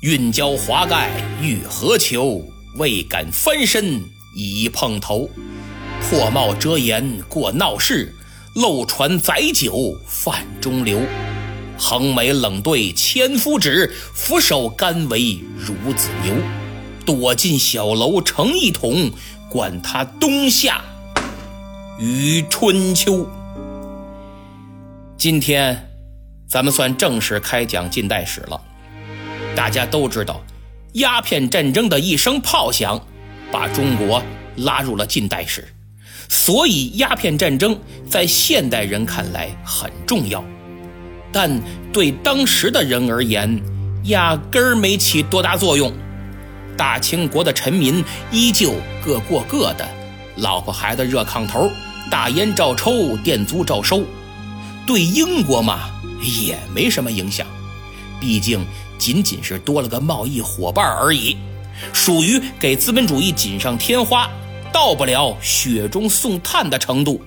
运交华盖欲何求？未敢翻身已碰头。破帽遮颜过闹市，漏船载酒泛中流。横眉冷对千夫指，俯首甘为孺子牛。躲进小楼成一统，管他冬夏与春秋。今天，咱们算正式开讲近代史了。大家都知道，鸦片战争的一声炮响，把中国拉入了近代史。所以，鸦片战争在现代人看来很重要，但对当时的人而言，压根儿没起多大作用。大清国的臣民依旧各过各的，老婆孩子热炕头，大烟照抽，店租照收。对英国嘛，也没什么影响，毕竟仅仅是多了个贸易伙伴而已，属于给资本主义锦上添花，到不了雪中送炭的程度。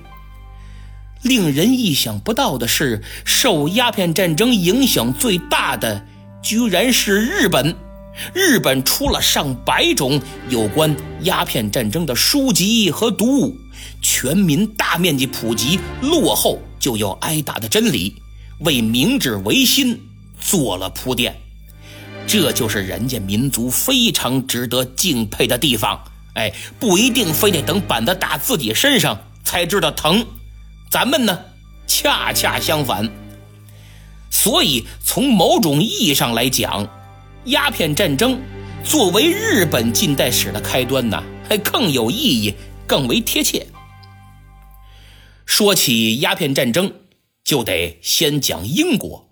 令人意想不到的是，受鸦片战争影响最大的，居然是日本。日本出了上百种有关鸦片战争的书籍和读物，全民大面积普及落后就要挨打的真理，为明治维新做了铺垫。这就是人家民族非常值得敬佩的地方。哎，不一定非得等板子打自己身上才知道疼，咱们呢，恰恰相反。所以从某种意义上来讲，鸦片战争作为日本近代史的开端呢，还更有意义，更为贴切。说起鸦片战争，就得先讲英国。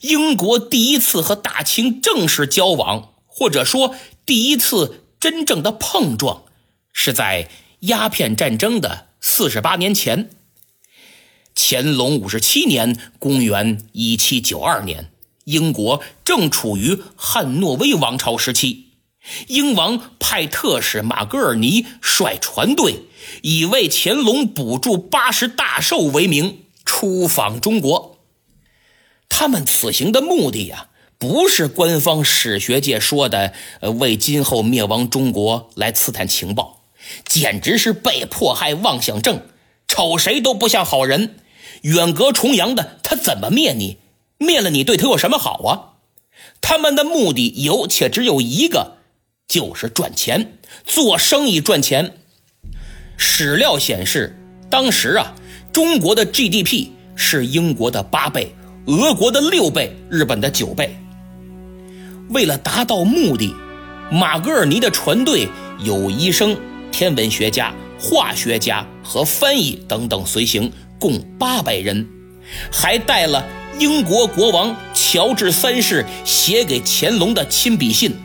英国第一次和大清正式交往，或者说第一次真正的碰撞，是在鸦片战争的四十八年前。乾隆五十七年（公元一七九二年）。英国正处于汉诺威王朝时期，英王派特使马格尔尼率船队，以为乾隆补助八十大寿为名出访中国。他们此行的目的呀，不是官方史学界说的呃为今后灭亡中国来刺探情报，简直是被迫害妄想症，瞅谁都不像好人。远隔重洋的他怎么灭你？灭了你对他有什么好啊？他们的目的有且只有一个，就是赚钱，做生意赚钱。史料显示，当时啊，中国的 GDP 是英国的八倍，俄国的六倍，日本的九倍。为了达到目的，马格尔尼的船队有医生、天文学家、化学家和翻译等等随行，共八百人，还带了。英国国王乔治三世写给乾隆的亲笔信，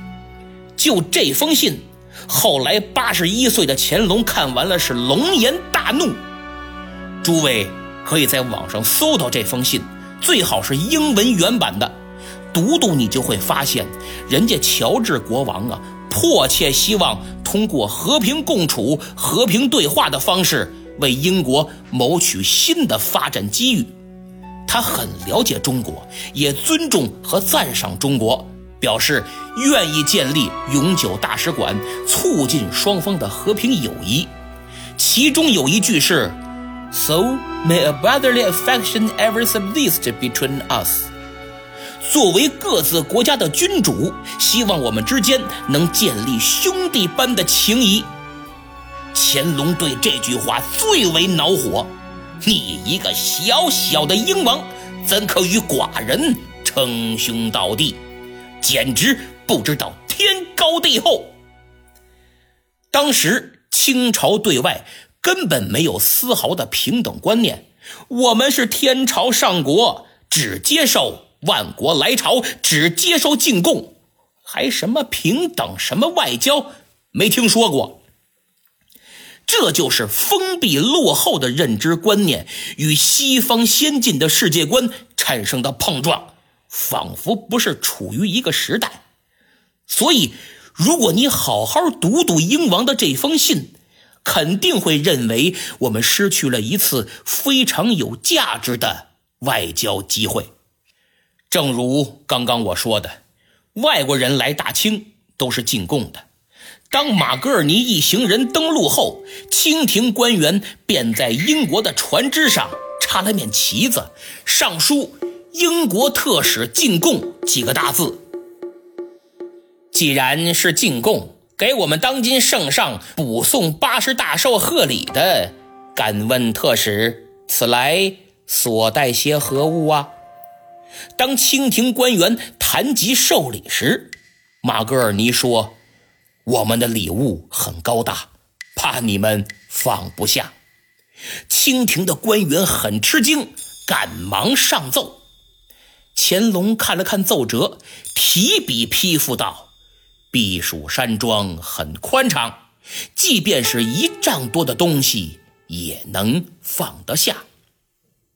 就这封信，后来八十一岁的乾隆看完了是龙颜大怒。诸位可以在网上搜到这封信，最好是英文原版的，读读你就会发现，人家乔治国王啊，迫切希望通过和平共处、和平对话的方式，为英国谋取新的发展机遇。他很了解中国，也尊重和赞赏中国，表示愿意建立永久大使馆，促进双方的和平友谊。其中有一句是：“So may a brotherly affection ever subsist between us。”作为各自国家的君主，希望我们之间能建立兄弟般的情谊。乾隆对这句话最为恼火。你一个小小的英王，怎可与寡人称兄道弟？简直不知道天高地厚。当时清朝对外根本没有丝毫的平等观念，我们是天朝上国，只接受万国来朝，只接受进贡，还什么平等，什么外交，没听说过。这就是封闭落后的认知观念与西方先进的世界观产生的碰撞，仿佛不是处于一个时代。所以，如果你好好读读英王的这封信，肯定会认为我们失去了一次非常有价值的外交机会。正如刚刚我说的，外国人来大清都是进贡的。当马格尔尼一行人登陆后，清廷官员便在英国的船只上插了面旗子，上书“英国特使进贡”几个大字。既然是进贡，给我们当今圣上补送八十大寿贺礼的，敢问特使，此来所带些何物啊？当清廷官员谈及寿礼时，马格尔尼说。我们的礼物很高大，怕你们放不下。清廷的官员很吃惊，赶忙上奏。乾隆看了看奏折，提笔批复道：“避暑山庄很宽敞，即便是一丈多的东西也能放得下。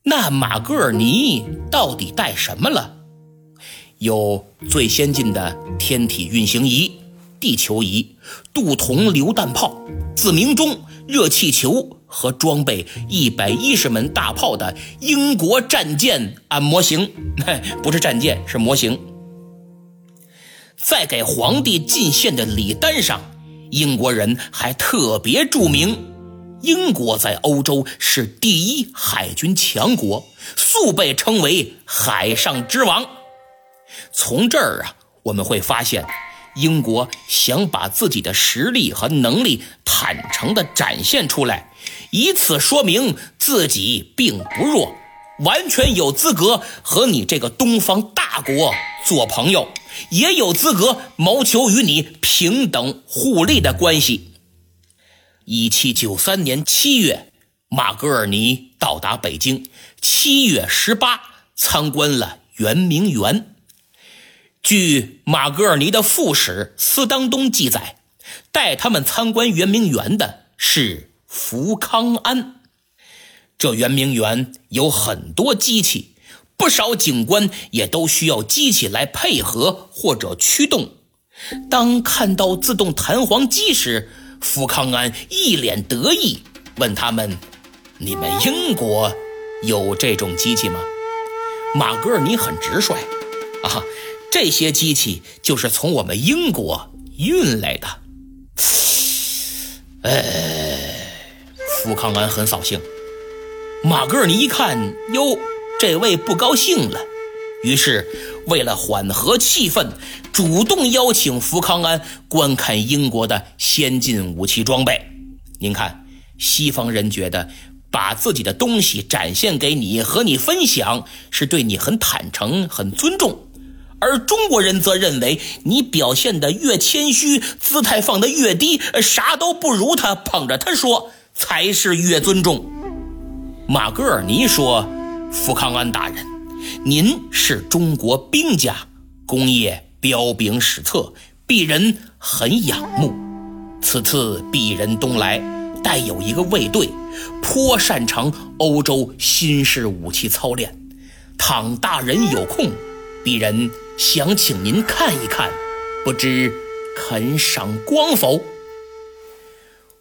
那马格尔尼到底带什么了？有最先进的天体运行仪。”地球仪、镀铜榴弹炮、自鸣钟、热气球和装备一百一十门大炮的英国战舰按模型，不是战舰，是模型。在给皇帝进献的礼单上，英国人还特别注明，英国在欧洲是第一海军强国，素被称为海上之王。从这儿啊，我们会发现。英国想把自己的实力和能力坦诚地展现出来，以此说明自己并不弱，完全有资格和你这个东方大国做朋友，也有资格谋求与你平等互利的关系。一七九三年七月，马格尔尼到达北京，七月十八参观了圆明园。据马格尔尼的副使斯当东记载，带他们参观圆明园的是福康安。这圆明园有很多机器，不少警官也都需要机器来配合或者驱动。当看到自动弹簧机时，福康安一脸得意，问他们：“你们英国有这种机器吗？”马格尔尼很直率，啊。这些机器就是从我们英国运来的。哎，福康安很扫兴。马格尔尼一看，哟，这位不高兴了。于是，为了缓和气氛，主动邀请福康安观看英国的先进武器装备。您看，西方人觉得把自己的东西展现给你，和你分享，是对你很坦诚、很尊重。而中国人则认为，你表现的越谦虚，姿态放得越低，啥都不如他，捧着他说，才是越尊重。马格尔尼说：“福康安大人，您是中国兵家，功业彪炳史册，鄙人很仰慕。此次鄙人东来，带有一个卫队，颇擅长欧洲新式武器操练。倘大人有空，鄙人。”想请您看一看，不知肯赏光否？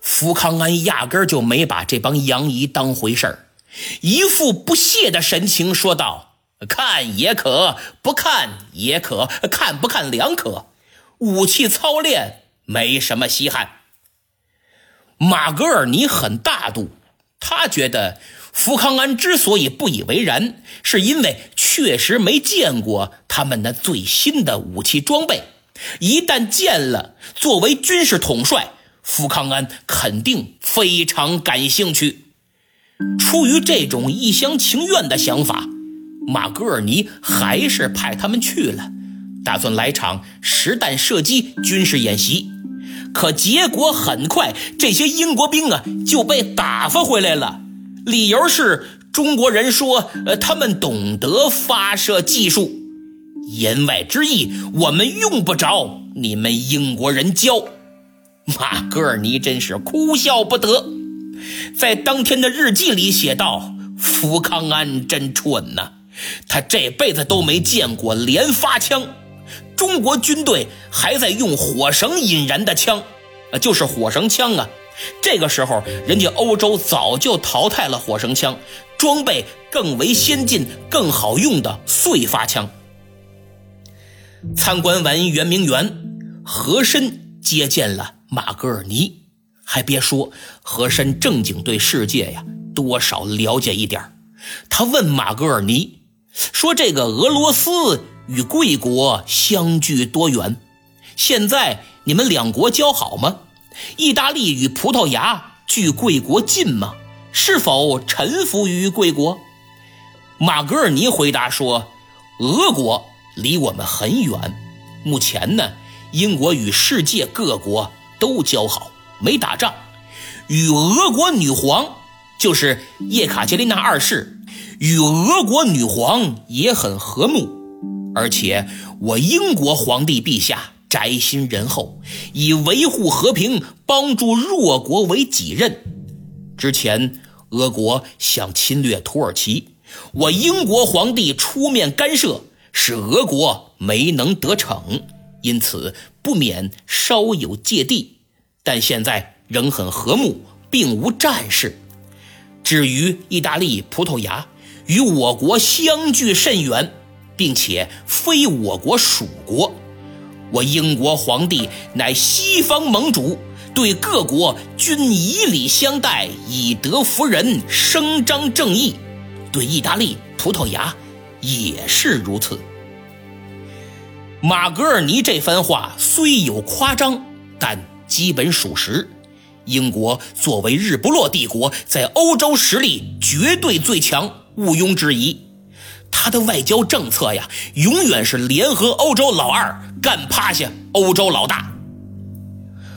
福康安压根儿就没把这帮洋夷当回事儿，一副不屑的神情说道：“看也可，不看也可，看不看两可。武器操练没什么稀罕。”马格尔尼很大度，他觉得。福康安之所以不以为然，是因为确实没见过他们那最新的武器装备。一旦见了，作为军事统帅，福康安肯定非常感兴趣。出于这种一厢情愿的想法，马格尔尼还是派他们去了，打算来场实弹射击军事演习。可结果很快，这些英国兵啊就被打发回来了。理由是中国人说，呃，他们懂得发射技术，言外之意，我们用不着你们英国人教。马格尔尼真是哭笑不得，在当天的日记里写道：“福康安真蠢呐，他这辈子都没见过连发枪，中国军队还在用火绳引燃的枪，啊，就是火绳枪啊。”这个时候，人家欧洲早就淘汰了火绳枪，装备更为先进、更好用的碎发枪。参观完圆明园，和珅接见了马格尔尼。还别说，和珅正经对世界呀多少了解一点他问马格尔尼说：“这个俄罗斯与贵国相距多远？现在你们两国交好吗？意大利与葡萄牙距贵国近吗？是否臣服于贵国？”马格尔尼回答说：“俄国离我们很远。目前呢，英国与世界各国都交好。”没打仗，与俄国女皇，就是叶卡捷琳娜二世，与俄国女皇也很和睦，而且我英国皇帝陛下宅心仁厚，以维护和平、帮助弱国为己任。之前俄国想侵略土耳其，我英国皇帝出面干涉，使俄国没能得逞，因此不免稍有芥蒂。但现在仍很和睦，并无战事。至于意大利、葡萄牙与我国相距甚远，并且非我国属国，我英国皇帝乃西方盟主，对各国均以礼相待，以德服人，声张正义。对意大利、葡萄牙也是如此。马格尔尼这番话虽有夸张，但。基本属实。英国作为日不落帝国，在欧洲实力绝对最强，毋庸置疑。他的外交政策呀，永远是联合欧洲老二，干趴下欧洲老大。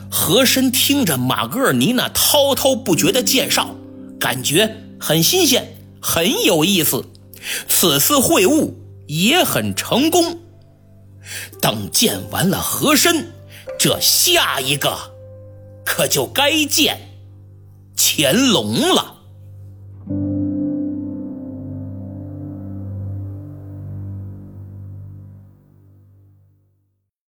和珅听着马格尔尼那滔滔不绝的介绍，感觉很新鲜，很有意思。此次会晤也很成功。等见完了和珅。这下一个，可就该见乾隆了。